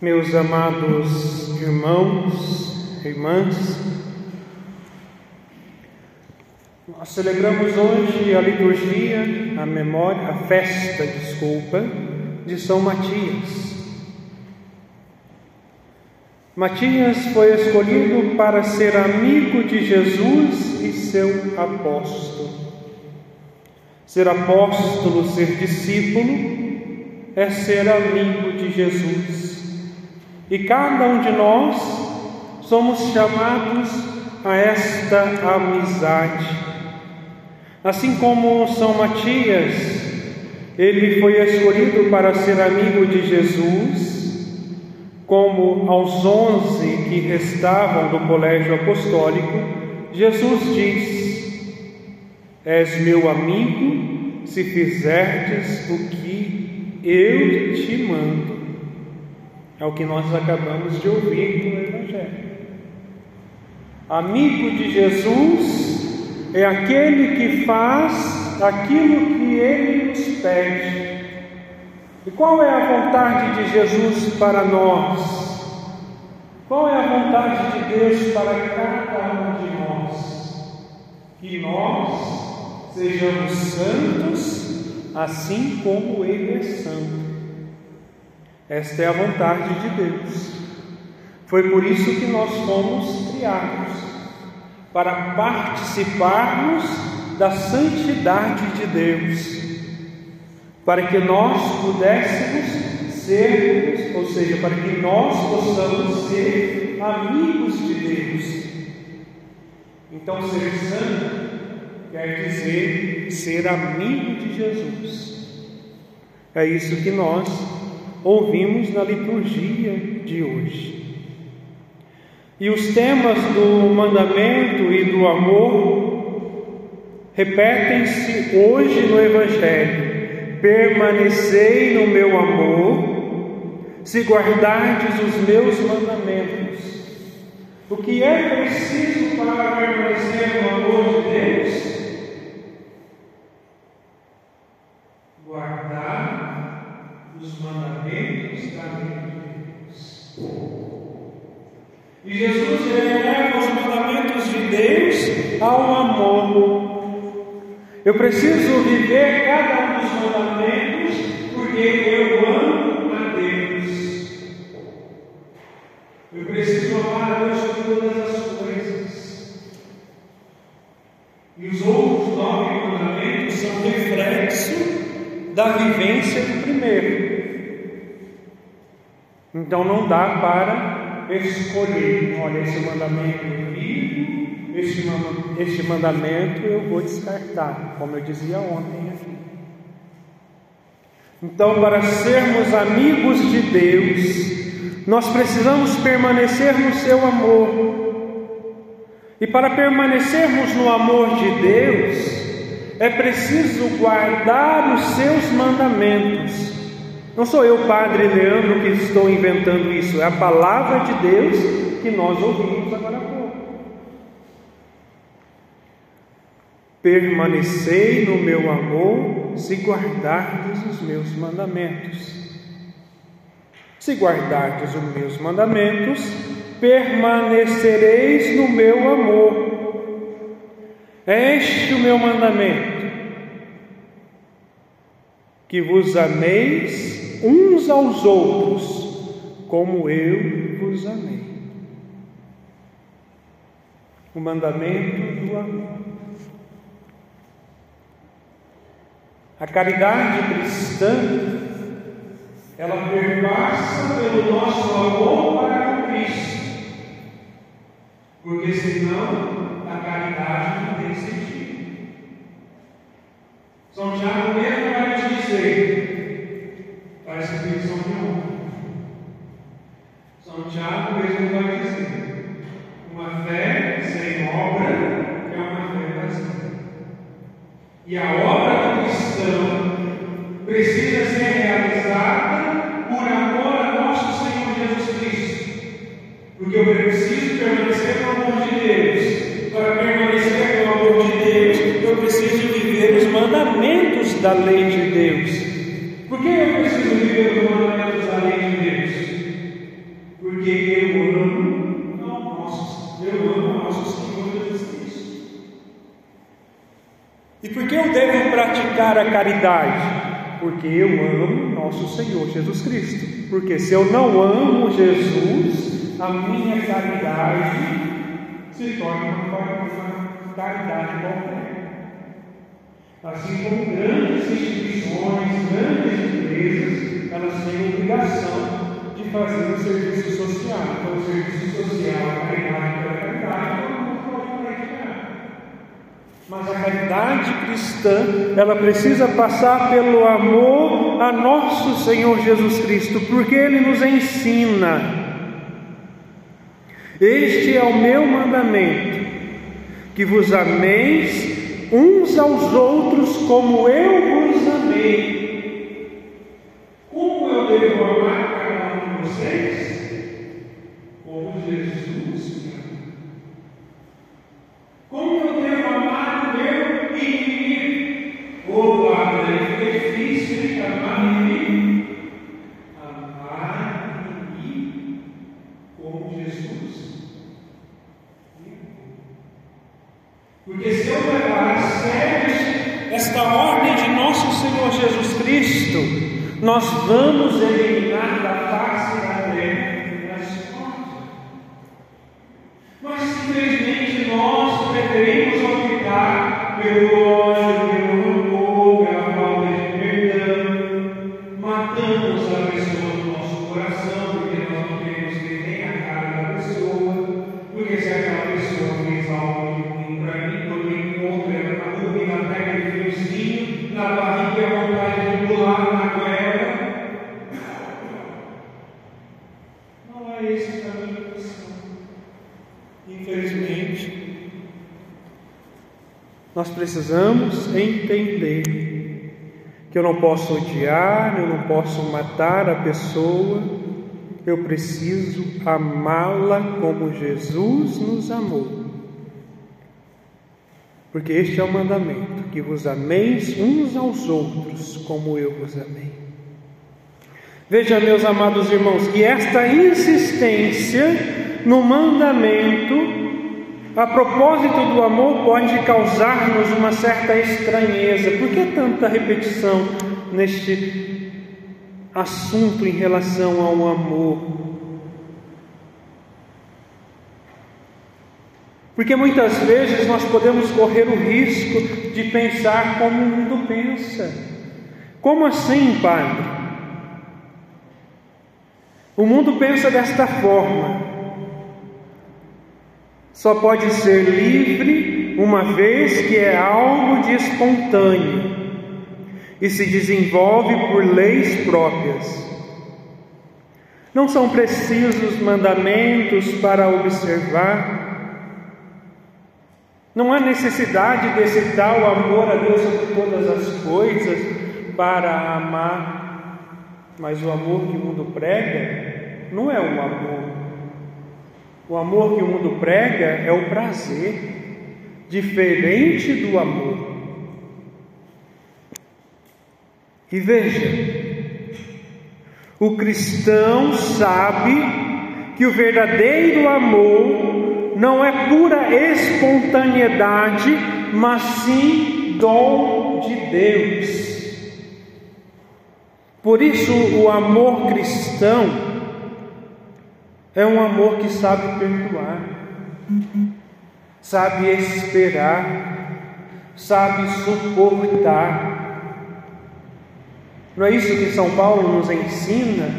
Meus amados irmãos, irmãs, nós celebramos hoje a liturgia, a memória, a festa, desculpa, de São Matias. Matias foi escolhido para ser amigo de Jesus e seu apóstolo. Ser apóstolo, ser discípulo, é ser amigo de Jesus. E cada um de nós somos chamados a esta amizade. Assim como São Matias, ele foi escolhido para ser amigo de Jesus, como aos onze que restavam do colégio apostólico, Jesus diz: És meu amigo se fizerdes o que eu te mando. É o que nós acabamos de ouvir no Evangelho. Amigo de Jesus é aquele que faz aquilo que ele nos pede. E qual é a vontade de Jesus para nós? Qual é a vontade de Deus para cada um de nós? Que nós sejamos santos, assim como Ele é santo. Esta é a vontade de Deus. Foi por isso que nós fomos criados para participarmos da santidade de Deus, para que nós pudéssemos ser, ou seja, para que nós possamos ser amigos de Deus. Então, ser santo quer dizer ser amigo de Jesus. É isso que nós ouvimos na liturgia de hoje. E os temas do mandamento e do amor repetem-se hoje no Evangelho. Permanecei no meu amor, se guardardes os meus mandamentos. O que é preciso para permanecer no amor de Deus? Os mandamentos da lei de Deus. E Jesus eleva os mandamentos de Deus ao amor. Eu preciso viver cada um dos mandamentos porque eu amo a Deus. Eu preciso amar a Deus sobre todas as coisas. E os outros nove mandamentos são reflexo da vivência do primeiro. Então não dá para escolher, olha, esse mandamento eu vivo, este, mandamento eu vou descartar, como eu dizia ontem aqui. Então, para sermos amigos de Deus, nós precisamos permanecer no seu amor. E para permanecermos no amor de Deus, é preciso guardar os seus mandamentos. Não sou eu, Padre Leandro, que estou inventando isso, é a palavra de Deus que nós ouvimos agora há pouco. Permanecei no meu amor se guardardes os meus mandamentos. Se guardardes os meus mandamentos, permanecereis no meu amor. É este o meu mandamento: que vos ameis uns aos outros, como eu vos amei. O mandamento do amor. A caridade cristã, ela perpassa pelo nosso amor para com Cristo, porque senão a caridade não tem sentido. Praticar a caridade? Porque eu amo nosso Senhor Jesus Cristo. Porque se eu não amo Jesus, a minha caridade se torna uma caridade qualquer. Assim como grandes instituições, grandes empresas, elas têm obrigação de fazer um serviço social. Então, o serviço social, a caridade, todo mundo pode praticar. Mas a caridade cristã, ela precisa passar pelo amor a nosso Senhor Jesus Cristo, porque Ele nos ensina. Este é o meu mandamento, que vos ameis uns aos outros como eu vos amei. Como eu devo amar precisamos entender que eu não posso odiar, eu não posso matar a pessoa, eu preciso amá-la como Jesus nos amou. Porque este é o mandamento: que vos ameis uns aos outros como eu vos amei. Veja, meus amados irmãos, que esta insistência no mandamento, a propósito do amor, pode causar-nos uma certa estranheza. Por que tanta repetição neste assunto em relação ao amor? Porque muitas vezes nós podemos correr o risco de pensar como o mundo pensa. Como assim, Padre? O mundo pensa desta forma: só pode ser livre uma vez que é algo de espontâneo e se desenvolve por leis próprias. Não são precisos mandamentos para observar. Não há necessidade de excitar o amor a Deus sobre todas as coisas para amar, mas o amor que o mundo prega não é o amor. O amor que o mundo prega é o prazer, diferente do amor. E veja, o cristão sabe que o verdadeiro amor não é pura espontaneidade, mas sim dom de Deus. Por isso, o amor cristão é um amor que sabe perdoar, sabe esperar, sabe suportar. Não é isso que São Paulo nos ensina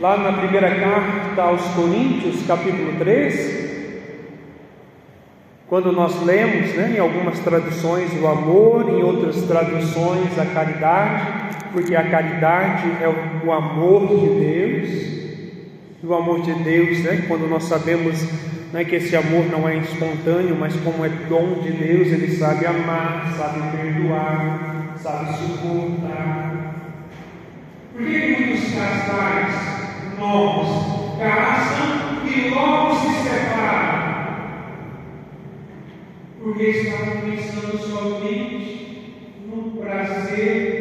lá na primeira carta aos Coríntios, capítulo 3? Quando nós lemos, né, em algumas traduções, o amor, em outras traduções, a caridade, porque a caridade é o amor de Deus. E o amor de Deus, né, quando nós sabemos né, que esse amor não é espontâneo, mas como é dom de Deus, ele sabe amar, sabe perdoar, sabe suportar. Por que muitos casais novos casam e logo se separam? Porque estavam pensando somente no prazer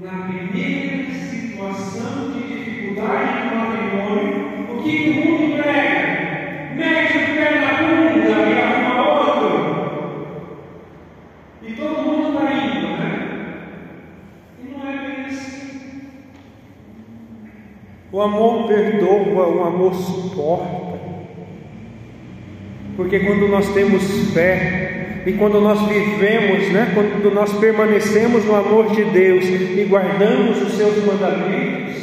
na primeira situação de dificuldade do matrimônio, o que o mundo prega? Mete o pé na bunda e arruma outro. E todo mundo está indo, né? E não é bem assim. O amor perdoa, o amor suporta. Porque quando nós temos fé, e quando nós vivemos, né, quando nós permanecemos no amor de Deus e guardamos os seus mandamentos,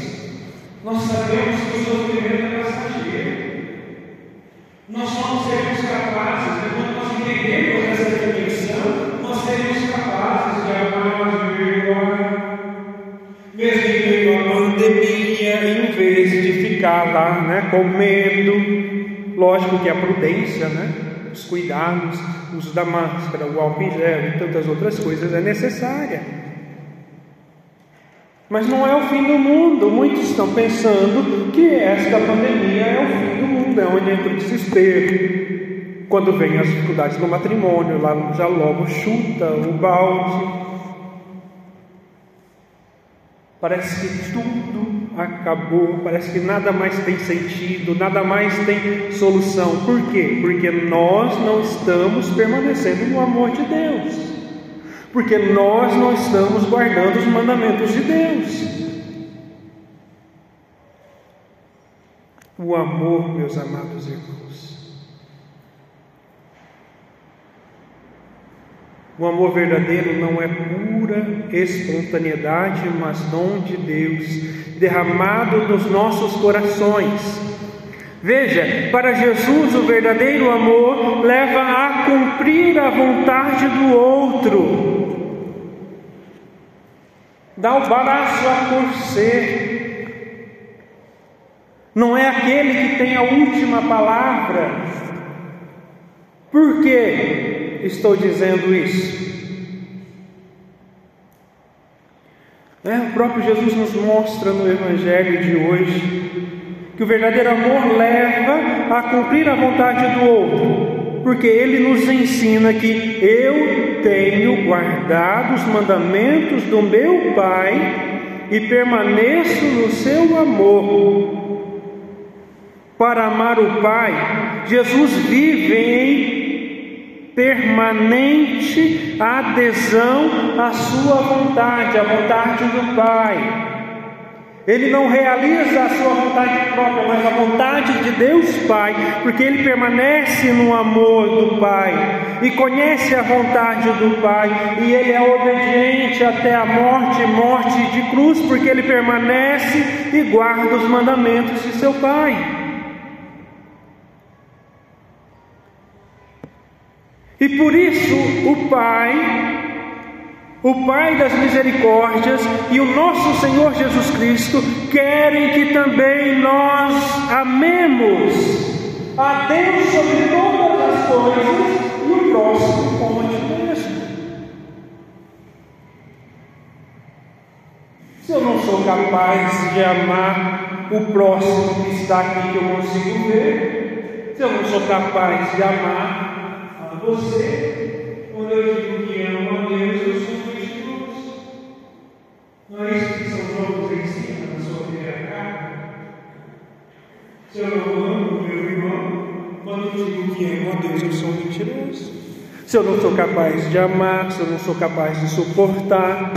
nós sabemos que o sofrimento é passageiro. Nós não seremos capazes, né, quando nós entendemos essa dimensão, nós seremos capazes de amar, de perdoar, mesmo em à pandemia, em vez de ficar lá né, com medo Lógico que a prudência, né? Os cuidados, o uso da máscara, o álcool em gel e tantas outras coisas é necessária. Mas não é o fim do mundo. Muitos estão pensando que esta pandemia é o fim do mundo, é onde entra o desespero. Quando vem as dificuldades no matrimônio, lá já logo chuta o balde. Parece que tudo acabou, parece que nada mais tem sentido, nada mais tem solução. Por quê? Porque nós não estamos permanecendo no amor de Deus. Porque nós não estamos guardando os mandamentos de Deus. O amor, meus amados irmãos, O amor verdadeiro não é pura espontaneidade, mas dom de Deus, derramado nos nossos corações. Veja, para Jesus o verdadeiro amor leva a cumprir a vontade do outro, dá o braço a torcer, não é aquele que tem a última palavra. Por quê? Estou dizendo isso? É, o próprio Jesus nos mostra no Evangelho de hoje que o verdadeiro amor leva a cumprir a vontade do outro, porque ele nos ensina que eu tenho guardado os mandamentos do meu Pai e permaneço no seu amor. Para amar o Pai, Jesus vive em permanente adesão à sua vontade, à vontade do Pai. Ele não realiza a sua vontade própria, mas a vontade de Deus Pai, porque ele permanece no amor do Pai e conhece a vontade do Pai, e ele é obediente até a morte morte de cruz, porque ele permanece e guarda os mandamentos de seu Pai. E por isso o Pai, o Pai das misericórdias e o nosso Senhor Jesus Cristo querem que também nós amemos a Deus sobre todas as coisas e o próximo como a ti mesmo. Se eu não sou capaz de amar o próximo que está aqui que eu consigo ver, se eu não sou capaz de amar você, quando eu digo que amo a Deus, eu sou mentiroso. Não é isso que São João nos ensina na sua primeira carta? Se eu não amo meu irmão, quando eu digo que amo a Deus, eu sou mentiroso. Se eu não sou capaz de amar, se eu não sou capaz de suportar,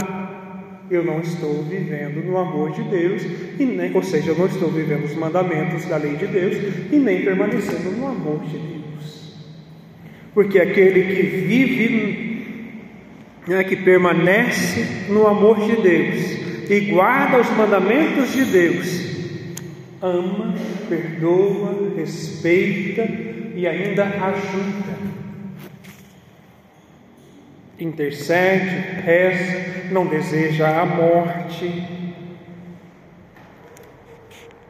eu não estou vivendo no amor de Deus, e nem, ou seja, eu não estou vivendo os mandamentos da lei de Deus e nem permanecendo no amor de Deus. Porque aquele que vive, né, que permanece no amor de Deus e guarda os mandamentos de Deus, ama, perdoa, respeita e ainda ajuda. Intercede, reza, não deseja a morte.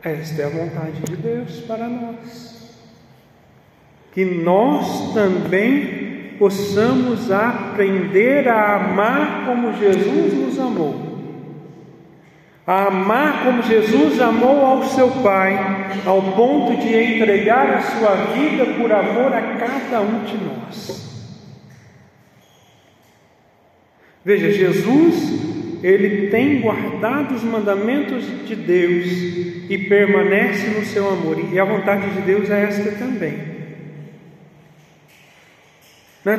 Esta é a vontade de Deus para nós que nós também possamos aprender a amar como Jesus nos amou. A amar como Jesus amou ao seu Pai, ao ponto de entregar a sua vida por amor a cada um de nós. Veja, Jesus, ele tem guardado os mandamentos de Deus e permanece no seu amor, e a vontade de Deus é esta também né?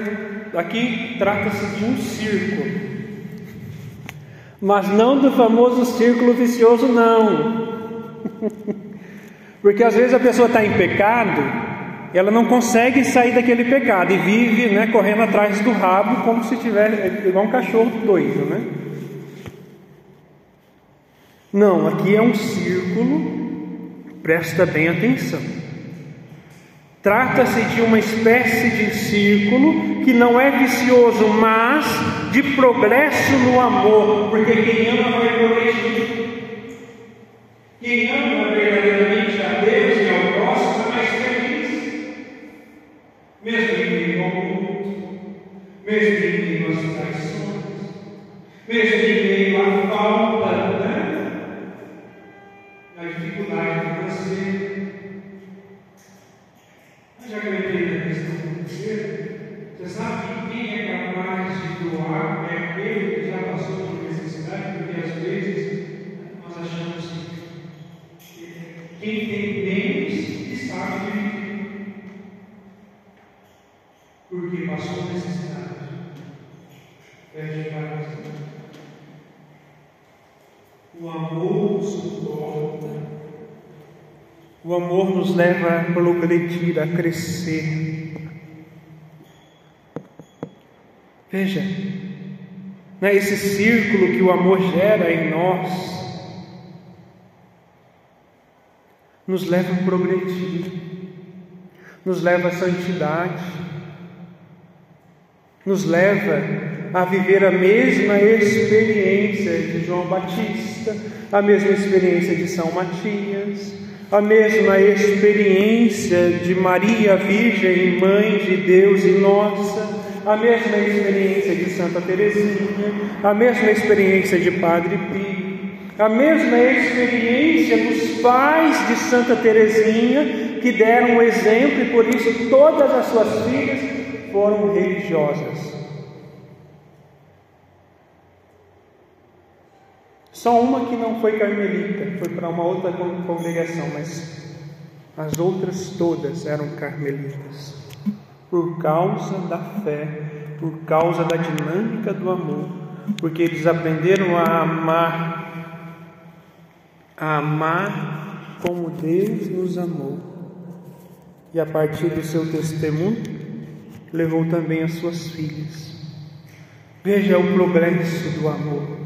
Aqui trata-se de um círculo, mas não do famoso círculo vicioso, não. Porque às vezes a pessoa está em pecado, ela não consegue sair daquele pecado e vive né, correndo atrás do rabo como se tivesse igual um cachorro doido, né? Não, aqui é um círculo, presta bem atenção. Trata-se de uma espécie de círculo que não é vicioso, mas de progresso no amor, porque quem ama vai progredir. Quem ama verdadeiramente a Deus e ao próximo é mais feliz, mesmo em meio ao mundo, mesmo em meio às traições, mesmo em nos leva a progredir, a crescer. Veja, né, esse círculo que o amor gera em nós nos leva a progredir, nos leva à santidade, nos leva a viver a mesma experiência de João Batista, a mesma experiência de São Matias, a mesma experiência de Maria Virgem, Mãe de Deus e nossa, a mesma experiência de Santa Teresinha, a mesma experiência de Padre Pio, a mesma experiência dos pais de Santa Teresinha, que deram o exemplo e por isso todas as suas filhas foram religiosas. Só uma que não foi carmelita, foi para uma outra congregação, mas as outras todas eram carmelitas. Por causa da fé, por causa da dinâmica do amor, porque eles aprenderam a amar, a amar como Deus nos amou. E a partir do seu testemunho, levou também as suas filhas. Veja o progresso do amor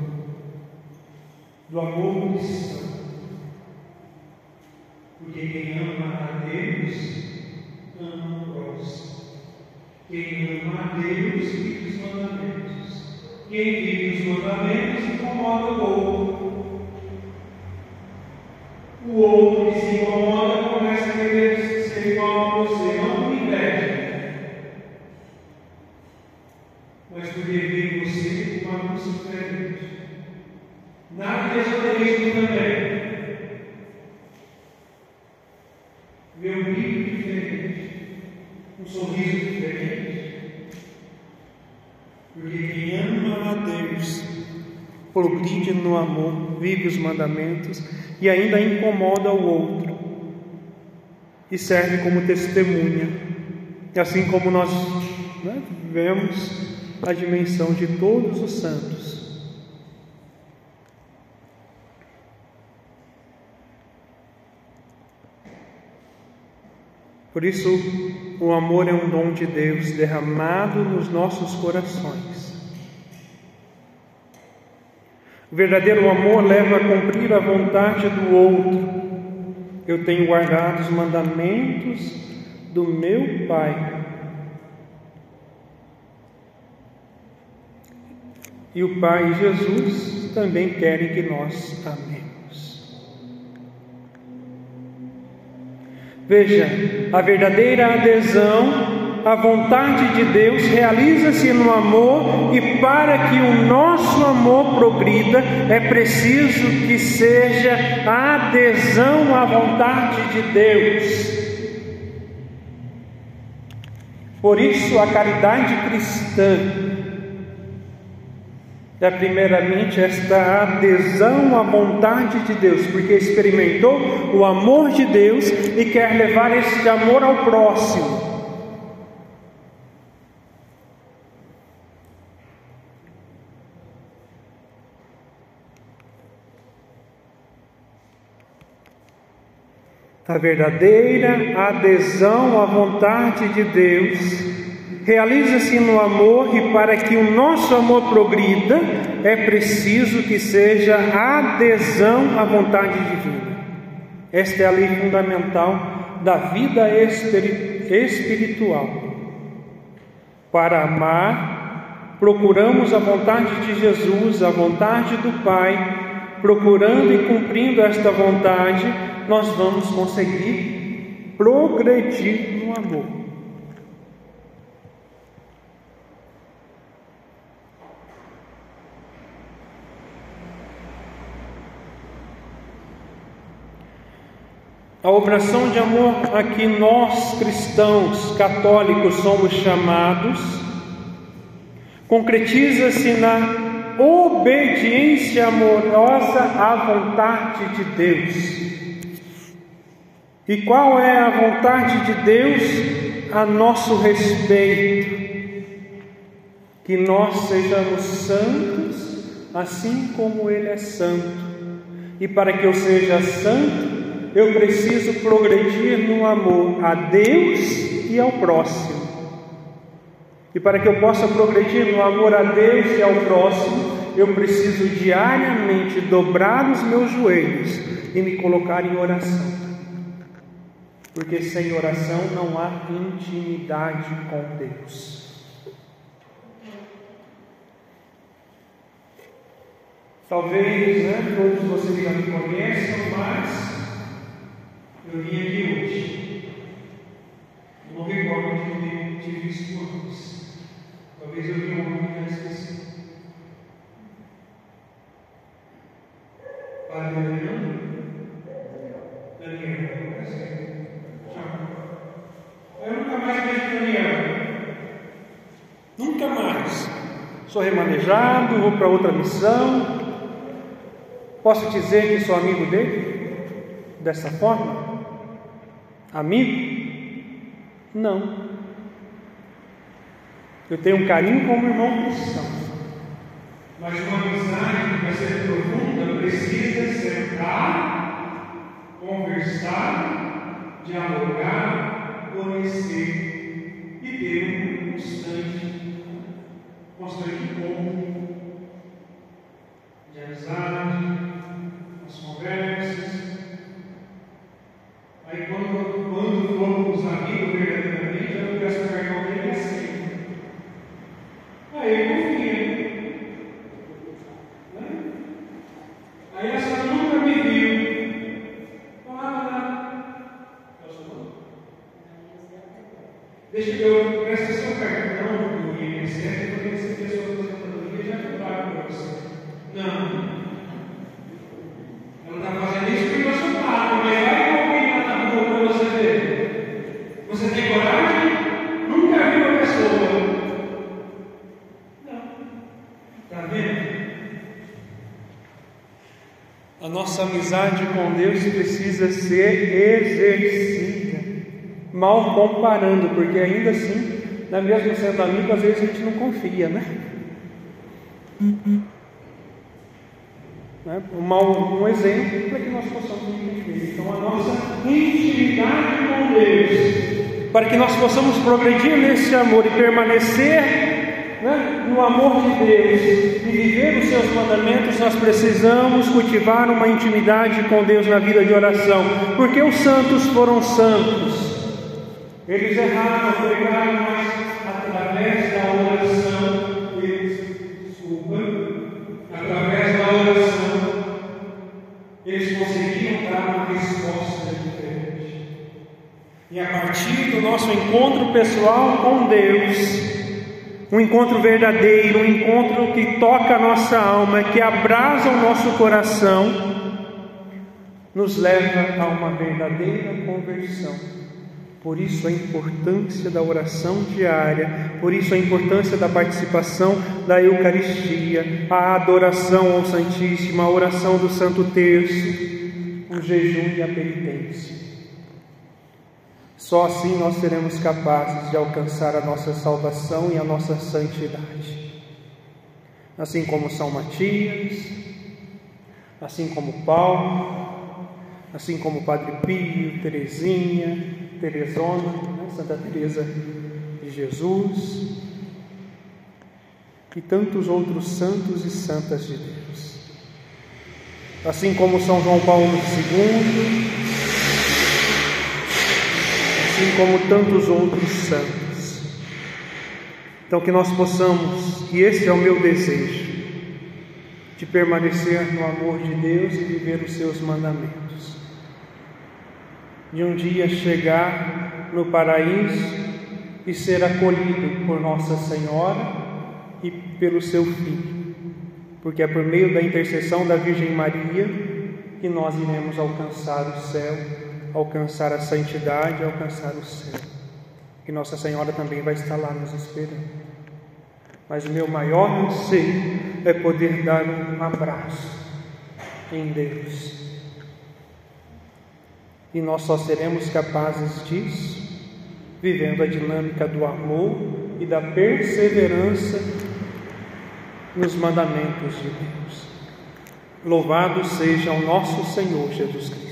do amor cristão. Porque quem ama a Deus, ama o próximo. Quem ama a Deus, vive os mandamentos. Quem vive os mandamentos, incomoda o outro. O outro que se incomoda começa a querer ser igual a você, não por inveja, mas porque vê você uma luz diferente. Nada de esoterismo também. Um brilho diferente, um sorriso diferente. Porque quem ama a Deus, progride no amor, vive os mandamentos e ainda incomoda o outro e serve como testemunha. E assim como nós né, vemos a dimensão de todos os santos. Por isso, o amor é um dom de Deus derramado nos nossos corações. O verdadeiro amor leva a cumprir a vontade do outro. Eu tenho guardado os mandamentos do meu Pai. E o Pai Jesus também quer que nós amemos. Veja, a verdadeira adesão à vontade de Deus realiza-se no amor, e para que o nosso amor progrida, é preciso que seja a adesão à vontade de Deus. Por isso, a caridade cristã é primeiramente esta adesão à vontade de Deus, porque experimentou o amor de Deus e quer levar este amor ao próximo. A verdadeira adesão à vontade de Deus realiza-se no amor e para que o nosso amor progrida é preciso que seja adesão à vontade divina. Esta é a lei fundamental da vida espiritual. Para amar, procuramos a vontade de Jesus, a vontade do Pai, procurando e cumprindo esta vontade, nós vamos conseguir progredir no amor. A operação de amor a que nós cristãos católicos somos chamados concretiza-se na obediência amorosa à vontade de Deus. E qual é a vontade de Deus a nosso respeito? Que nós sejamos santos, assim como Ele é santo. E para que eu seja santo, eu preciso progredir no amor a Deus e ao próximo. E para que eu possa progredir no amor a Deus e ao próximo, eu preciso diariamente dobrar os meus joelhos e me colocar em oração. Porque sem oração não há intimidade com Deus. Talvez né, todos vocês já me conheçam, mas eu vim aqui hoje. Eu não recordo de ter tive visto antes. Talvez eu tenha um nome já esqueci. Padre Daniel? Daniel, é certo. Tchau. Eu nunca mais vejo Daniel. Nunca mais. Sou remanejado, vou para outra missão. Posso dizer que sou amigo dele? Dessa forma? Amigo? Não. Eu tenho um carinho como irmão cristão. Mas uma amizade que vai ser profunda precisa sentar, conversar, dialogar, conhecer e ter um constante, constante encontro de amizade, as conversas. Aí quando, quando for os amigos verdadeiramente, eu não peço perdão dele assim. Aí ele confia. Né? Aí essa nunca me viu. Ah, Deixa eu precisa ser exercida. Mal comparando, porque ainda assim, na mesma sendo amigo, às vezes a gente não confia, né? Né? Um, um exemplo para que nós possamos entender. Então, a nossa intimidade com Deus, para que nós possamos progredir nesse amor e permanecer né, no amor de Deus e viver os seus mandamentos, nós precisamos cultivar uma intimidade com Deus na vida de oração, porque os santos foram santos. Eles erraram, pegaram, mas através da oração, eles, desculpa, através da oração, eles conseguiam dar uma resposta diferente. E a partir do nosso encontro pessoal com Deus, um encontro verdadeiro, um encontro que toca a nossa alma, que abrasa o nosso coração, nos leva a uma verdadeira conversão. Por isso a importância da oração diária, por isso a importância da participação da Eucaristia, a adoração ao Santíssimo, a oração do Santo Terço, o jejum e a penitência. Só assim nós seremos capazes de alcançar a nossa salvação e a nossa santidade. Assim como São Matias, assim como Paulo, assim como Padre Pio, Teresinha, Teresona, né? Santa Teresa de Jesus e tantos outros santos e santas de Deus. Assim como São João Paulo II, assim como tantos outros santos. Então que nós possamos, e esse é o meu desejo, de permanecer no amor de Deus e viver os seus mandamentos. De um dia chegar no paraíso e ser acolhido por Nossa Senhora e pelo seu Filho, porque é por meio da intercessão da Virgem Maria que nós iremos alcançar o céu, alcançar a santidade, alcançar o céu. E Nossa Senhora também vai estar lá nos esperando. Mas o meu maior anseio é poder dar um abraço em Deus. E nós só seremos capazes disso vivendo a dinâmica do amor e da perseverança nos mandamentos de Deus. Louvado seja o nosso Senhor Jesus Cristo.